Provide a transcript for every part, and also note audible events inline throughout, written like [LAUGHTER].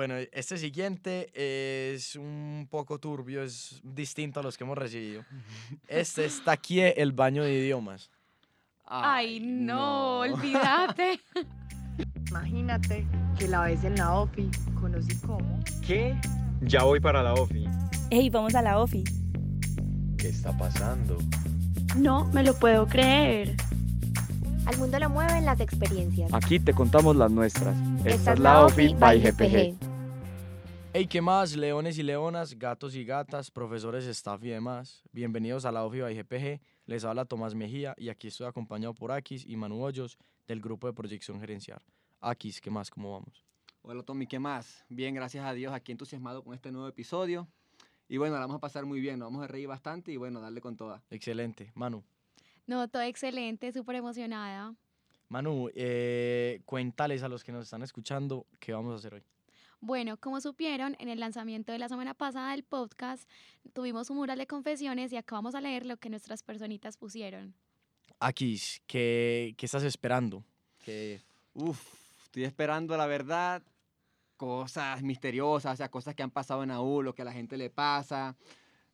Bueno, este siguiente es un poco turbio, es distinto a los que hemos recibido. Este es [LAUGHS] Taquie, el baño de idiomas. Ay, no, [LAUGHS] olvídate. Imagínate que la ves en la OFI, conocí cómo. ¿Qué? Ya voy para la OFI. Ey, vamos a la OFI. ¿Qué está pasando? No me lo puedo creer. Al mundo lo mueven las experiencias. Aquí te contamos las nuestras. Esta es la OFI by GPG. Hey, ¿qué más? Leones y leonas, gatos y gatas, profesores, staff y demás. Bienvenidos a la OFI by GPG. Les habla Tomás Mejía y aquí estoy acompañado por Akis y Manu Hoyos del grupo de proyección gerencial. Akis, ¿qué más? ¿Cómo vamos? Hola Tommy, ¿qué más? Bien, gracias a Dios, aquí entusiasmado con este nuevo episodio. Y bueno, la vamos a pasar muy bien, nos vamos a reír bastante y bueno, darle con toda. Excelente. Manu. No, todo excelente, súper emocionada. Manu, eh, cuéntales a los que nos están escuchando qué vamos a hacer hoy. Bueno, como supieron, en el lanzamiento de la semana pasada del podcast tuvimos un mural de confesiones y acá vamos a leer lo que nuestras personitas pusieron. Akis, ¿qué, qué estás esperando? ¿Qué, Uf, estoy esperando la verdad, cosas misteriosas, o sea, cosas que han pasado en AU, lo que a la gente le pasa,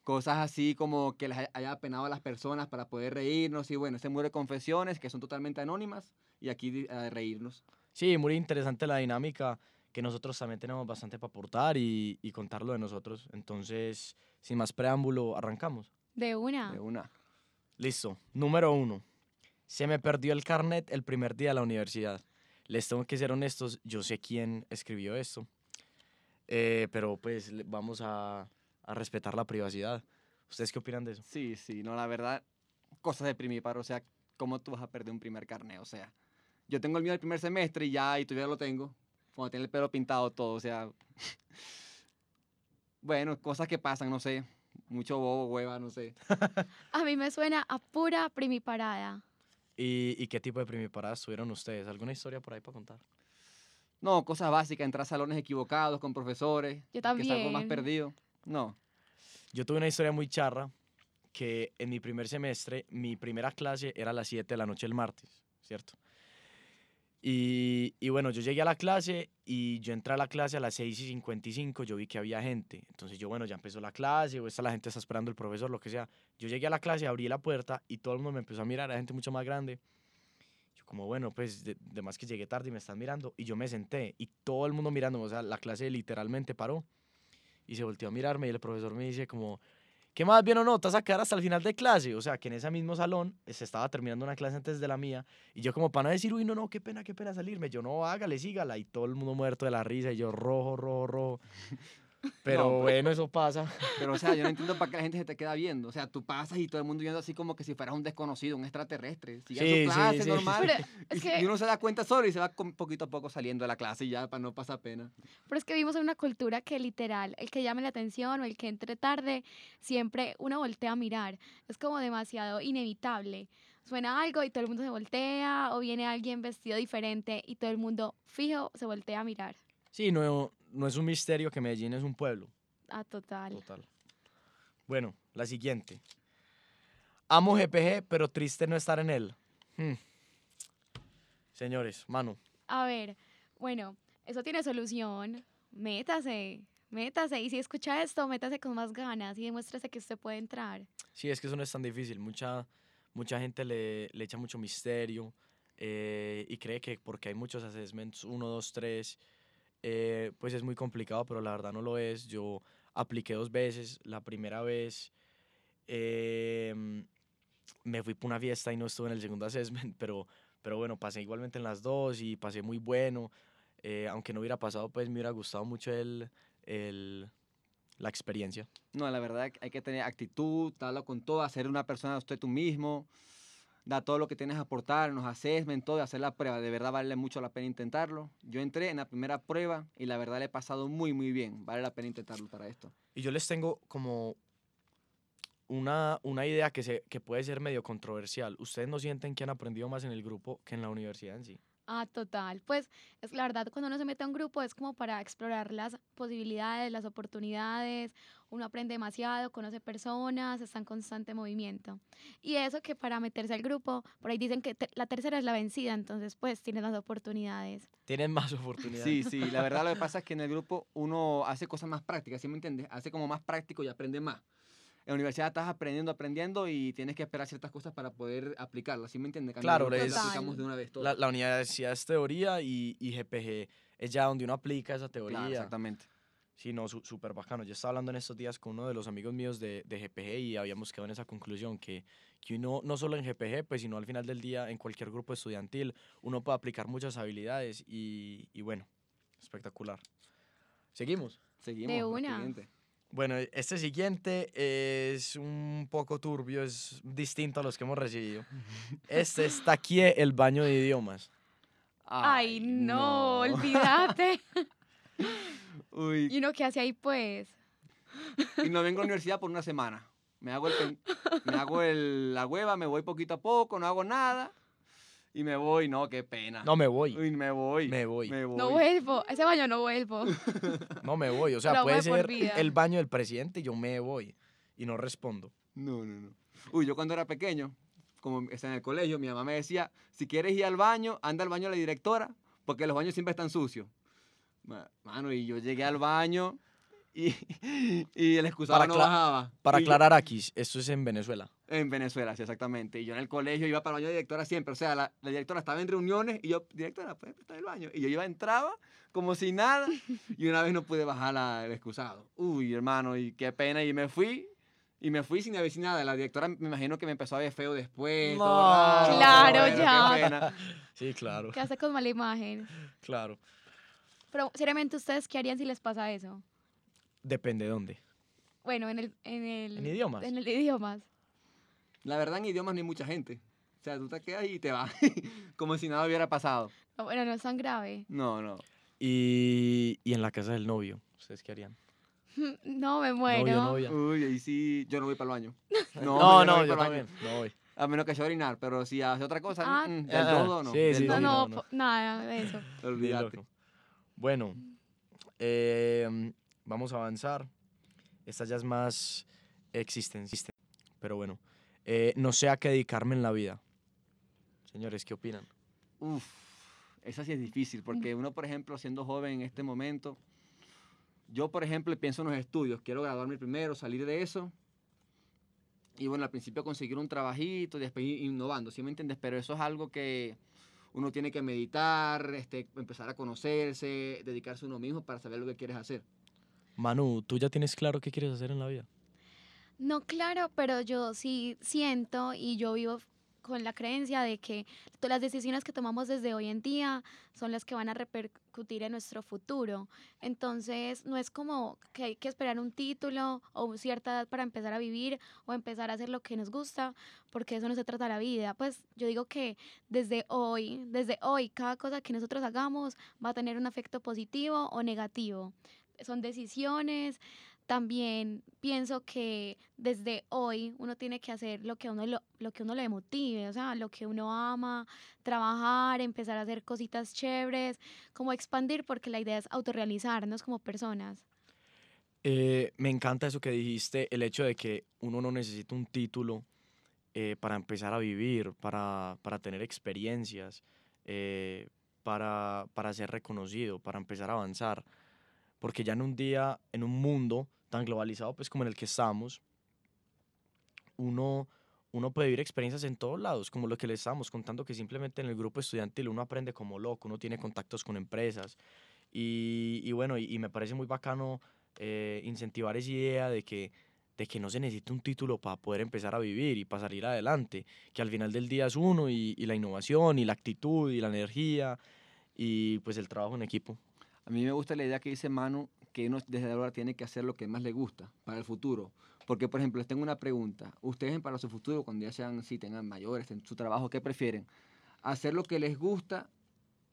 cosas así como que les haya penado a las personas para poder reírnos y bueno, ese muro de confesiones que son totalmente anónimas y aquí a reírnos. Sí, muy interesante la dinámica que nosotros también tenemos bastante para aportar y, y contarlo de nosotros. Entonces, sin más preámbulo, arrancamos. De una. De una. Listo. Número uno. Se me perdió el carnet el primer día de la universidad. Les tengo que ser honestos, yo sé quién escribió esto, eh, pero pues vamos a, a respetar la privacidad. ¿Ustedes qué opinan de eso? Sí, sí, no, la verdad, cosas de primiparo, o sea, ¿cómo tú vas a perder un primer carnet? O sea, yo tengo el mío del primer semestre y ya, y todavía lo tengo, cuando tiene el pelo pintado todo, o sea, [LAUGHS] bueno, cosas que pasan, no sé, mucho bobo, hueva, no sé. [LAUGHS] A mí me suena a pura primiparada. ¿Y, y qué tipo de primiparadas tuvieron ustedes? ¿Alguna historia por ahí para contar? No, cosas básicas, entrar a salones equivocados con profesores, Yo que es algo más también. perdido. No, Yo tuve una historia muy charra que en mi primer semestre, mi primera clase era a las 7 de la noche el martes, ¿cierto? Y, y bueno, yo llegué a la clase y yo entré a la clase a las 6 y 55, yo vi que había gente. Entonces yo, bueno, ya empezó la clase, o esta la gente está esperando el profesor, lo que sea. Yo llegué a la clase, abrí la puerta y todo el mundo me empezó a mirar, era gente mucho más grande. Yo como, bueno, pues de, de más que llegué tarde y me están mirando. Y yo me senté y todo el mundo mirándome, o sea, la clase literalmente paró. Y se volteó a mirarme y el profesor me dice como, ¿qué más bien o no? ¿Te vas a quedar hasta el final de clase? O sea, que en ese mismo salón eh, se estaba terminando una clase antes de la mía. Y yo como para no decir, uy, no, no, qué pena, qué pena salirme. Yo, no, hágale, sígala. Y todo el mundo muerto de la risa. Y yo, rojo, rojo, rojo. [LAUGHS] Pero No, bueno, eso pasa. [LAUGHS] pero o sea, yo no entiendo para qué la gente se te queda viendo. O sea, tú pasas y todo el mundo viendo así como que si fueras un desconocido, un extraterrestre. Sigue Sí, su clase sí. normal. Pero [LAUGHS] y, es si- que- y uno se da cuenta solo y se va poquito a poco saliendo de la clase y ya para no pasar pena. Pero es que vivimos en una cultura que literal, el que llame la atención o el que entre tarde, siempre uno voltea a mirar. Es como demasiado inevitable. Suena algo y todo el mundo se voltea, o viene alguien vestido diferente y todo el mundo fijo se voltea a mirar. Sí, no, no es un misterio que Medellín es un pueblo. Ah, total. Total. Bueno, la siguiente. Amo GPG, pero triste no estar en él. Hmm. Señores, Manu. A ver, bueno, eso tiene solución. Métase, métase. Y si escucha esto, métase con más ganas y demuéstrese que usted puede entrar. Sí, es que eso no es tan difícil. Mucha, mucha gente le, le echa mucho misterio eh, y cree que porque hay muchos assessments, uno, dos, tres, eh, pues es muy complicado, pero la verdad no lo es. Yo apliqué dos veces. La primera vez eh, me fui para una fiesta y no estuve en el segundo [LAUGHS] assessment, pero, pero bueno, pasé igualmente en las dos y pasé muy bueno. Eh, aunque no hubiera pasado, pues me hubiera gustado mucho el, el, la experiencia. No, la verdad hay que tener actitud, darlo con todo, ser una persona usted tú mismo, da todo lo que tienes a aportar, nos assessment, todo, hacer la prueba. De verdad vale mucho la pena intentarlo. Yo entré en la primera prueba y la verdad le he pasado muy, muy bien. Vale la pena intentarlo para esto. Y yo les tengo como una, una idea que, se, que puede ser medio controversial. ¿Ustedes no sienten que han aprendido más en el grupo que en la universidad en sí? Ah, total. Pues es la verdad, cuando uno se mete a un grupo es como para explorar las posibilidades, las oportunidades. Uno aprende demasiado, conoce personas, está en constante movimiento. Y eso que para meterse al grupo, por ahí dicen que te- la tercera es la vencida, entonces pues tienes más oportunidades. Tienen más [LAUGHS] oportunidades. Sí, sí, la verdad lo que pasa es que en el grupo uno hace cosas más prácticas, ¿sí me entiendes? Hace como más práctico y aprende más. En la universidad estás aprendiendo, aprendiendo y tienes que esperar ciertas cosas para poder aplicarlas, ¿sí me entiendes? En Claro, es- lo aplicamos de una vez todo. La, la universidad es teoría y, y GPG es ya donde uno aplica esa teoría. Claro, exactamente. Sí, no, su- súper bacano. Yo estaba hablando en estos días con uno de los amigos míos de, de GPG y habíamos quedado en esa conclusión que, que uno, no solo en GPG, pues, sino al final del día en cualquier grupo estudiantil, uno puede aplicar muchas habilidades y, y bueno, espectacular. Seguimos. Seguimos. De una. siguiente. Bueno, este siguiente es un poco turbio, es distinto a los que hemos recibido. Este está [LAUGHS] aquí el baño de idiomas. Ay, no, olvídate. [LAUGHS] Uy, ¿Y uno qué hace ahí pues? y no vengo a la universidad por una semana. Me hago, el, me hago el- la hueva, me voy poquito a poco, no hago nada. Y me voy, no, qué pena. No me voy, Uy, me voy. me voy, Me voy. No vuelvo, a ese baño no vuelvo. [LAUGHS] no me voy. O sea, puede ser el baño del presidente y yo me voy y no respondo. No, no, no. Uy, yo cuando era pequeño, como estaba en el colegio, mi mamá me decía, si quieres ir al baño, anda al baño de la directora, porque los baños siempre están sucios. Ma- Mano, y yo llegué al baño y, [LAUGHS] y el excusado Para no bajaba. Para Y yo- aclarar aquí, esto es en Venezuela. En Venezuela, sí, exactamente. Y yo en el colegio iba para el baño de directora siempre. O sea, la, la directora estaba en reuniones y yo, directora, ¿puedes prestar el baño? Y yo iba, entraba como si nada. Y una vez no pude bajar la- el excusado. Uy, hermano, y qué pena. Y me fui. Y me fui sin avisar nada. La directora me imagino que me empezó a ver feo después. todo No. raro. Claro, Bueno, qué ya. pena. [LAUGHS] Sí, claro, ¿Qué hace con mala imagen? claro. Pero seriamente, ¿ustedes qué harían si les pasa eso? Depende de dónde. Bueno, en el... En, el, ¿En idiomas? En el idiomas. La verdad, en idiomas no hay mucha gente. O sea, tú te quedas y te vas. [LAUGHS] como si nada hubiera pasado. No, Bueno, no es tan grave. No, no. Y, y en la casa del novio, ¿ustedes qué harían? [LAUGHS] No, me muero. Novio, novia. Uy, ahí sí, yo no voy para el baño. [LAUGHS] No, yo no, voy yo también. No voy. A menos que sea orinar, pero si hace otra cosa, Ah. mm, del Ah, todo no. sí, sí, No, todo sí, no, no, no. nada de eso. Olvídate. Bueno, eh, vamos a avanzar. Esta ya es más existencial. Pero bueno, eh, no sé a qué dedicarme en la vida. Señores, ¿qué opinan? Uf, esa sí es difícil, porque uno, por ejemplo, siendo joven en este momento, yo, por ejemplo, pienso en los estudios, quiero graduarme primero, salir de eso, y bueno, al principio conseguir un trabajito, después ir innovando, ¿sí me entiendes? Pero eso es algo que uno tiene que meditar, este, empezar a conocerse, dedicarse a uno mismo para saber lo que quieres hacer. Manu, ¿tú ya tienes claro qué quieres hacer en la vida? No, claro, pero yo sí siento y yo vivo con la creencia de que to- las decisiones que tomamos desde hoy en día son las que van a repercutir en nuestro futuro. Entonces, no es como que hay que esperar un título o cierta edad para empezar a vivir o empezar a hacer lo que nos gusta, porque eso no se trata la vida. Pues yo digo que desde hoy, desde hoy, cada cosa que nosotros hagamos va a tener un efecto positivo o negativo. Son decisiones, también pienso que desde hoy uno tiene que hacer lo que uno lo, lo que uno le motive, o sea, lo que uno ama, trabajar, empezar a hacer cositas chéveres, como expandir, porque la idea es autorrealizarnos como personas. Eh, me encanta eso que dijiste, el hecho de que uno no necesita un título eh, para empezar a vivir, para, para tener experiencias, eh, para, para ser reconocido, para empezar a avanzar. Porque ya en un día, en un mundo tan globalizado pues como en el que estamos, uno, uno puede vivir experiencias en todos lados, como lo que le estábamos contando, que simplemente en el grupo estudiantil uno aprende como loco, uno tiene contactos con empresas. Y, y bueno, y, y me parece muy bacano eh, incentivar esa idea de que, de que no se necesita un título para poder empezar a vivir y para salir adelante, que al final del día es uno y, y la innovación y la actitud y la energía y pues el trabajo en equipo. A mí me gusta la idea que dice Manu, que uno desde ahora tiene que hacer lo que más le gusta para el futuro. Porque, por ejemplo, les tengo una pregunta. Ustedes para su futuro, cuando ya sean, si tengan mayores en su trabajo, ¿qué prefieren? ¿Hacer lo que les gusta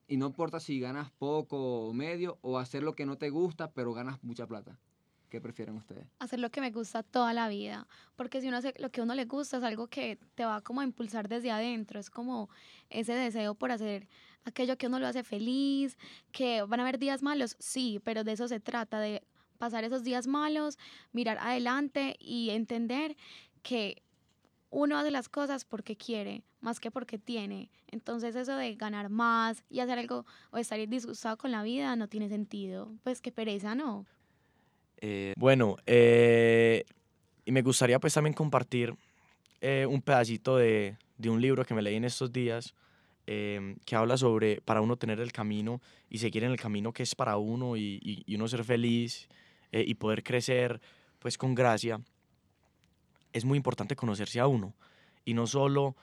y no importa si ganas poco o medio, o hacer lo que no te gusta pero ganas mucha plata? ¿Qué prefieren ustedes? hacer lo que me gusta toda la vida, porque si uno hace lo que a uno le gusta es algo que te va como a impulsar desde adentro, es como ese deseo por hacer aquello que uno lo hace feliz, que van a haber días malos, sí, pero de eso se trata, de pasar esos días malos, mirar adelante y entender que uno hace las cosas porque quiere, más que porque tiene. Entonces eso de ganar más y hacer algo o estar disgustado con la vida no tiene sentido. Pues qué pereza, ¿no? Eh, bueno, eh, y me gustaría pues también compartir eh, un pedacito de, de un libro que me leí en estos días em, que habla sobre para uno tener el camino y seguir en el camino que es para uno y, y- uno ser feliz y poder crecer pues con gracia. Es muy importante conocerse a uno y no solo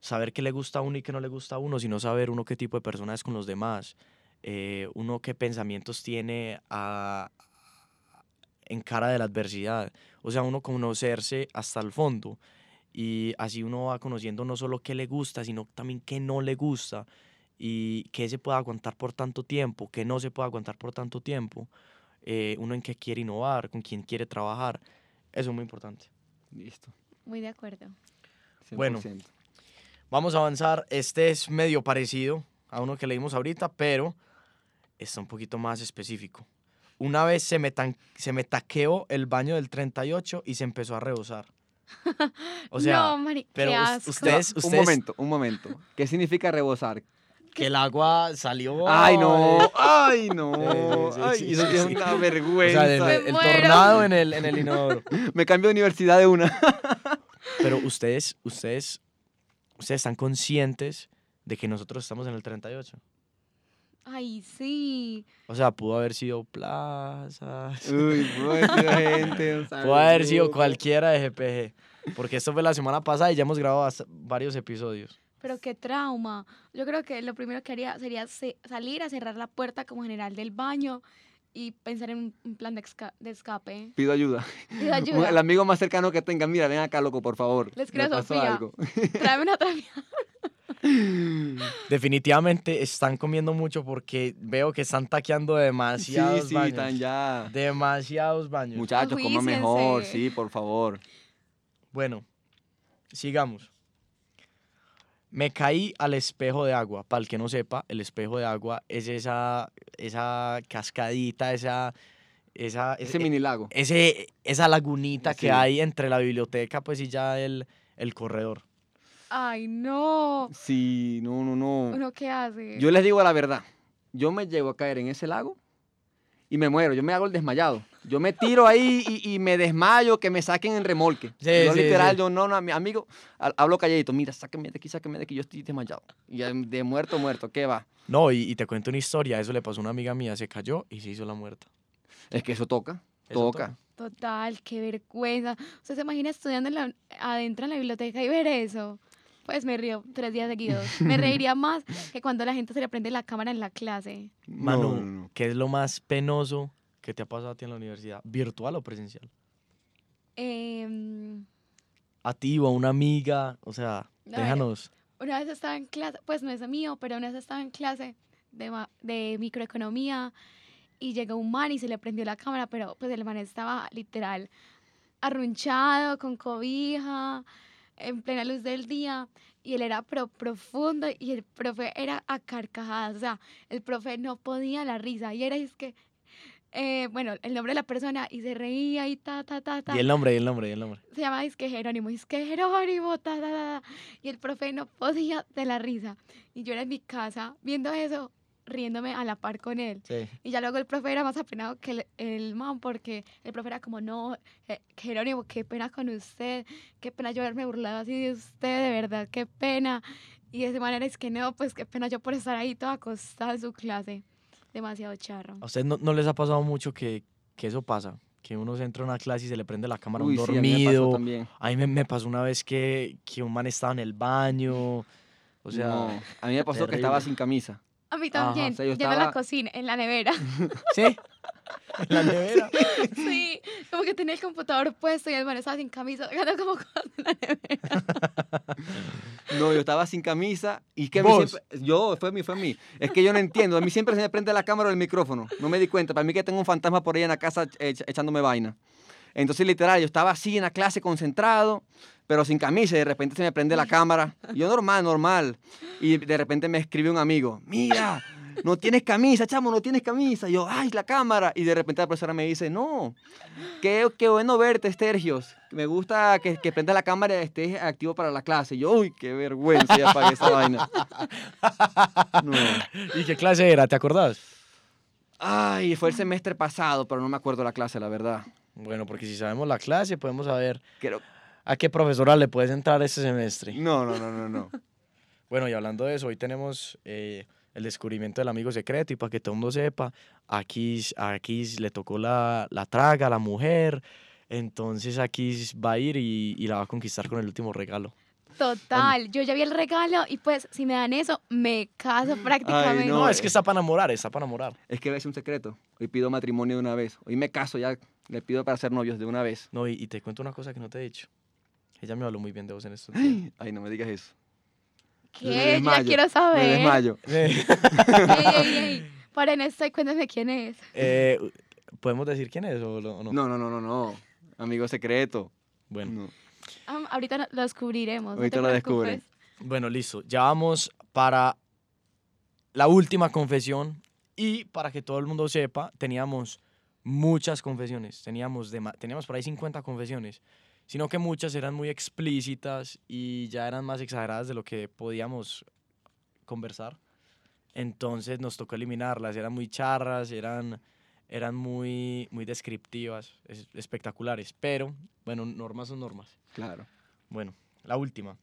saber qué le gusta a uno y qué no le gusta a uno, sino saber uno qué tipo de persona es con los demás, uno qué pensamientos tiene a, en cara de la adversidad. O sea, uno conocerse hasta el fondo. Y así uno va conociendo no solo qué le gusta, sino también qué no le gusta. Y qué se puede aguantar por tanto tiempo, qué no se puede aguantar por tanto tiempo. eh, uno en qué quiere innovar, con quién quiere trabajar. Eso es muy importante. Listo. Muy de acuerdo. 100%. Bueno. Vamos a avanzar. Este es medio parecido a uno que leímos ahorita, pero está un poquito más específico. Una vez se me, tan- se me taqueó el baño del 38 y se empezó a rebosar. [LAUGHS] O sea, no, Mari, qué pero asco. ustedes, un ustedes, momento, un momento. ¿Qué significa rebosar? que el agua salió. Ay, no, ay, no. Sí, sí, Ay, sí, eso sí, es sí. una O vergüenza. sea, el, el tornado en el, en el inodoro. [LAUGHS] Me cambio de universidad de una. [LAUGHS] Pero ustedes, ustedes, ustedes están conscientes de que nosotros estamos en el 38. Ay, sí. O sea, pudo haber sido Plaza, Uy, buena gente. [LAUGHS] pudo haber sido cualquiera de GPG. Porque esto fue la semana pasada y ya hemos grabado varios episodios. Pero qué trauma. Yo creo que lo primero que haría sería se- salir a cerrar la puerta como general del baño y pensar en un, plan de, esca- de escape. Pido ayuda. Pido [LAUGHS] ayuda. El amigo más cercano que tenga, mira, ven acá, loco, por favor. Les creo, Sofía. algo. [LAUGHS] Tráeme una tramia. [LAUGHS] Definitivamente están comiendo mucho porque veo que están taqueando Sí, demasiados sí, baños. están ya. Demasiados baños. Muchachos, coman Ajuíciense. mejor, sí, por favor. Bueno, sigamos. Me caí al espejo de agua. Para el que no sepa, el espejo de agua es esa, esa cascadita, esa, esa, Ese e- mini lago. ese- esa lagunita que Sí. hay entre la biblioteca pues y ya el, el corredor. Ay, no. Sí, no, no, no. ¿Uno qué hace? Yo les digo la verdad. Yo me llego a caer en ese lago y me muero. Yo me hago el desmayado. Yo me tiro ahí y, y me desmayo, que me saquen en remolque. Sí, yo sí, literal, sí. yo no, no, mi amigo, ha- hablo calladito. Mira, sáquenme de aquí, sáquenme de aquí, yo estoy desmayado. Y de muerto, muerto, ¿qué va? No, y, y te cuento una historia. Eso le pasó a una amiga mía. Se cayó y se hizo la muerta. Es que eso toca, Eso toca. Total, qué vergüenza. ¿Usted se imagina estudiando en la- adentro en la biblioteca y ver eso? Pues me río tres días seguidos. [LAUGHS] Me reiría más que cuando la gente se le prende la cámara en la clase. Manu, No, no, no. ¿qué es lo más penoso que te ha pasado a ti en la universidad? ¿Virtual o presencial? Em, A ti o a una amiga. O sea, ver. déjanos. una vez estaba en clase, pues no es mío, pero una vez estaba en clase de, ma- de microeconomía y llegó un man y se le prendió la cámara, pero pues el man estaba literal arrunchado, con cobija, en plena luz del día, y él era pro profundo y el profe era a carcajadas, o sea, el profe no podía la risa y era es que, eh, bueno, el nombre de la persona y se reía y ta, ta, ta, ta Y el nombre, y el nombre, y el nombre. se llama Disque Jerónimo, Disque Jerónimo, ta, ta, ta, ta. y el profe no podía de la risa. Y yo era en mi casa viendo eso, riéndome a la par con él. Sí. Y ya luego el profe era más apenado que el, el man, porque el profe era como, no, eh, Jerónimo, qué pena con usted, qué pena yo haberme burlado así de usted, de verdad, qué pena. Y de esa manera es que no, pues qué pena yo por estar ahí toda acostada en su clase. Demasiado charro. ¿A ustedes no, no les ha pasado mucho que, que eso pasa? Que uno se entra a una clase y se le prende la cámara a un Uy, sí, a mí me pasó dormido. también. A mí me, me pasó una vez que, que un man estaba en el baño. O sea, No, a mí me pasó que estaba terrible. sin camisa. A mí Ajá, también, o sea, yo lleva en la estaba- cocina, en la nevera. [LAUGHS] ¿sí? En la nevera. [LAUGHS] Sí, Como que tenía el computador puesto y el man estaba sin camisa, [LAUGHS] como cosas la nevera. No, yo estaba sin camisa y que a siempre- yo, fue a mí, fue a mí. Es que yo no entiendo, a mí siempre se me prende la cámara o el micrófono. No me di cuenta, para mí que tengo un fantasma por ahí en la casa ech- echándome vaina. Entonces, literal, yo estaba así en la clase concentrado, pero sin camisa y de repente se me prende la cámara. Yo normal, normal. Y de repente me escribe un amigo, mira, no tienes camisa, chamo, no tienes camisa. Y yo, ay, la cámara. Y de repente la profesora me dice, no, qué, qué bueno verte, Sergios. Me gusta que, que prendas la cámara y estés activo para la clase. Y yo, uy, qué vergüenza, ya apagué esa vaina. [LAUGHS] No. ¿Y qué clase era? ¿Te acordás? Ay, fue el semestre pasado, pero no me acuerdo la clase, la verdad. Bueno, porque si sabemos la clase, podemos saber Creo... a qué profesora le puedes entrar este semestre. No, no, no, no, no. [LAUGHS] Bueno, y hablando de eso, hoy tenemos eh, el descubrimiento del amigo secreto y para que todo el mundo sepa, aquí, aquí le tocó la, la traga a la mujer, entonces aquí va a ir y, y la va a conquistar con el último regalo. Total, yo ya vi el regalo y pues si me dan eso, me caso prácticamente. No, No, es que está para enamorar, está para enamorar. Es que es un secreto. Hoy pido matrimonio de una vez. Hoy me caso ya. Le pido para ser novios de una vez. No, y, y te cuento una cosa que no te he dicho. Ella me habló muy bien de vos en estos días. Ay, no me digas eso. Me ¿Qué? Ya quiero Me saber. desmayo. [LAUGHS] Ey, ey, ey. Paren esto y cuéntenme quién es. Eh, ¿Podemos decir quién es o, lo- o no? No, no, no, no, no. Amigo secreto. Bueno, No. Ah, ahorita no- lo descubriremos. no Ahorita lo preocupes. bueno, listo. Ya vamos para la última confesión y para que todo el mundo sepa, teníamos muchas confesiones. Teníamos, dema- teníamos por ahí 50 confesiones. Sino que muchas eran muy explícitas y ya eran más exageradas de lo que podíamos conversar. Entonces nos tocó eliminarlas. Eran muy charras, eran, eran muy, muy descriptivas, es- espectaculares. Pero, bueno, normas son normas. Claro. Bueno, la última.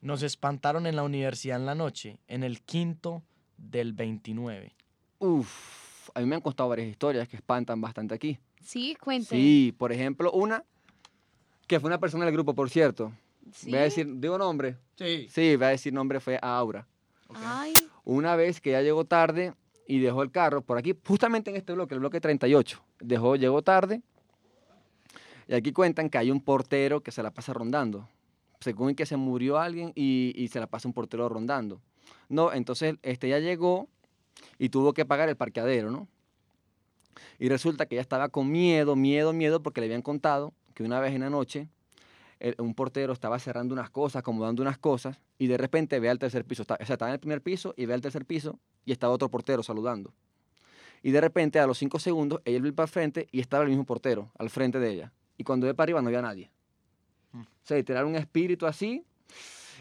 Nos espantaron en la universidad en la noche, en el quinto del 29. Uf, a mí me han contado varias historias que espantan bastante aquí. Sí, cuente. Sí, por ejemplo, una que fue una persona del grupo, por cierto. ¿Sí? Voy a decir, digo nombre. Sí. Sí, voy a decir nombre, fue Aura. Ay, Una vez que ya llegó tarde y dejó el carro por aquí, justamente en este bloque, el bloque 38, dejó, llegó tarde. Y aquí cuentan que hay un portero que se la pasa rondando. Según que se murió alguien y, y se la pasa un portero rondando. No, entonces este ya llegó y tuvo que pagar el parqueadero, ¿no? Y resulta que ella estaba con miedo, miedo, miedo, porque le habían contado que una vez en la noche el- un portero estaba cerrando unas cosas, acomodando unas cosas, y de repente ve al tercer piso. Está- o sea, estaba en el primer piso y ve al tercer piso y estaba otro portero saludando. Y de repente, a los cinco segundos, ella ve para el frente y estaba el mismo portero, al frente de ella. Y cuando ve para arriba no había nadie. Mm. O sea, literal un espíritu así.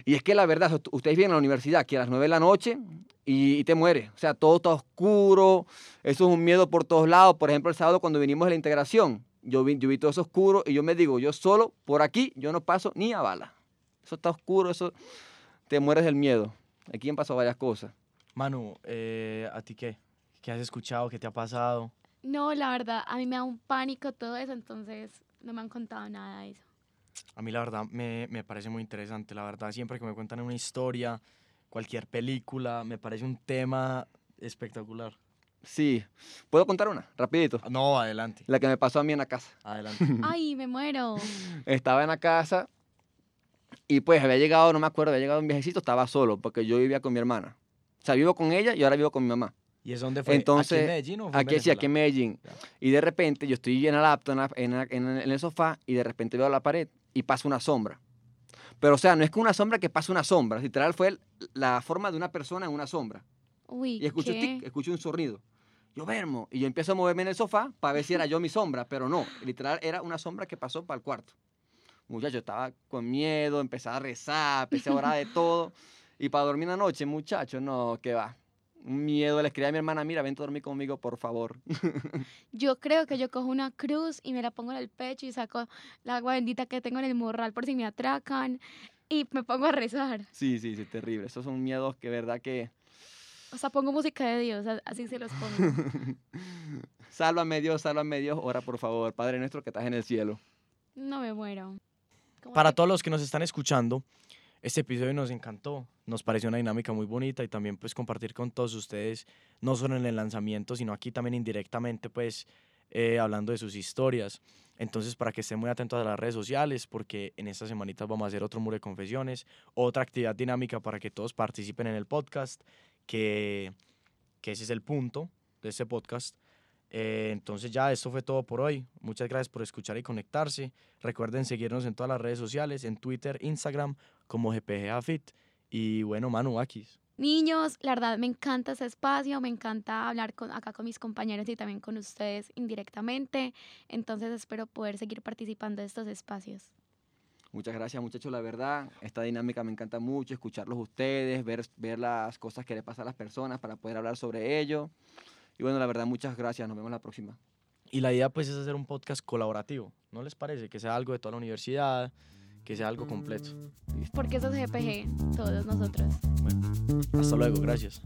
Y es que la verdad, ust- ustedes vienen a la universidad aquí a las 9 de la noche y, y te mueres. O sea, todo está oscuro, eso es un miedo por todos lados. Por ejemplo, el sábado cuando vinimos de la integración, yo vi, yo vi todo eso oscuro y yo me digo, yo solo por aquí, yo no paso ni a bala. Eso está oscuro, eso te mueres del miedo. Aquí han pasado varias cosas. Manu, eh, ¿a ti qué? ¿Qué has escuchado? ¿Qué te ha pasado? no, la verdad, a mí me da un pánico todo eso, entonces no me han contado nada de eso. A mí la verdad me, me parece muy interesante. La verdad, siempre que me cuentan una historia, cualquier película, me parece un tema espectacular. Sí. ¿Puedo contar una? Rapidito. No, adelante, La que me pasó a mí en la casa. adelante. [LAUGHS] Ay, me muero. Estaba en la casa y pues había llegado, no me acuerdo, había llegado un viejecito, estaba solo porque yo vivía con mi hermana. O sea, vivo con ella y ahora vivo con mi mamá. ¿Y es dónde fue? Entonces, ¿Aquí en Medellín o fue en Aquí sí, aquí en? Medellín. Ya. Y de repente yo estoy en la laptop, en, la- en el- en el sofá, y de repente veo la pared y pasa una sombra. Pero o sea, no es que una sombra que pasa una sombra. Literal fue el- la forma de una persona en una sombra. Uy, Y escucho, ¿qué? tic, un sonido. Yo vermo. Y yo empiezo a moverme en el sofá para ver si era [LAUGHS] yo mi sombra, pero no. Literal era una sombra que pasó para el cuarto. Muchacho, estaba con miedo, empecé a rezar, empecé a orar de [LAUGHS] todo. Y para dormir una noche, muchacho, no, que va. Un miedo, le escribí a mi hermana, mira, ven a dormir conmigo, por favor. [LAUGHS] Yo creo que yo cojo una cruz y me la pongo en el pecho y saco la agua bendita que tengo en el morral por si me atracan y me pongo a rezar. Sí, sí, sí, terrible. Esos son miedos que, verdad, que... O sea, pongo música de Dios, así se los pongo. [LAUGHS] sálvame Dios, sálvame Dios, ora por favor, Padre nuestro que estás en el cielo. No me muero. ¿Cómo Para te- todos los que nos están escuchando, este episodio nos encantó, nos pareció una dinámica muy bonita y también pues compartir con todos ustedes, no solo en el lanzamiento, sino aquí también indirectamente pues eh, hablando de sus historias. Entonces, para que estén muy atentos a las redes sociales, porque en estas semanitas vamos a hacer otro muro de confesiones, otra actividad dinámica para que todos participen en el podcast, que, ese es el punto de este podcast. Eh, entonces ya, esto fue todo por hoy. Muchas gracias por escuchar y conectarse. Recuerden seguirnos en todas las redes sociales, en Twitter, Instagram, como GPGAFIT. Y bueno, Manu, Akis. Niños, la verdad me encanta ese espacio, me encanta hablar con, acá con mis compañeros y también con ustedes indirectamente. Entonces espero poder seguir participando de estos espacios. Muchas gracias, muchachos. La verdad, esta dinámica me encanta mucho, escucharlos ustedes, ver, ver las cosas que le pasan a las personas para poder hablar sobre ello. Y bueno, la verdad, muchas gracias. Nos vemos la próxima. Y la idea, pues, es hacer un podcast colaborativo. ¿No les parece? Que sea algo de toda la universidad, que sea algo completo. Porque eso es GPG, todos nosotros. Bueno, hasta luego. Gracias.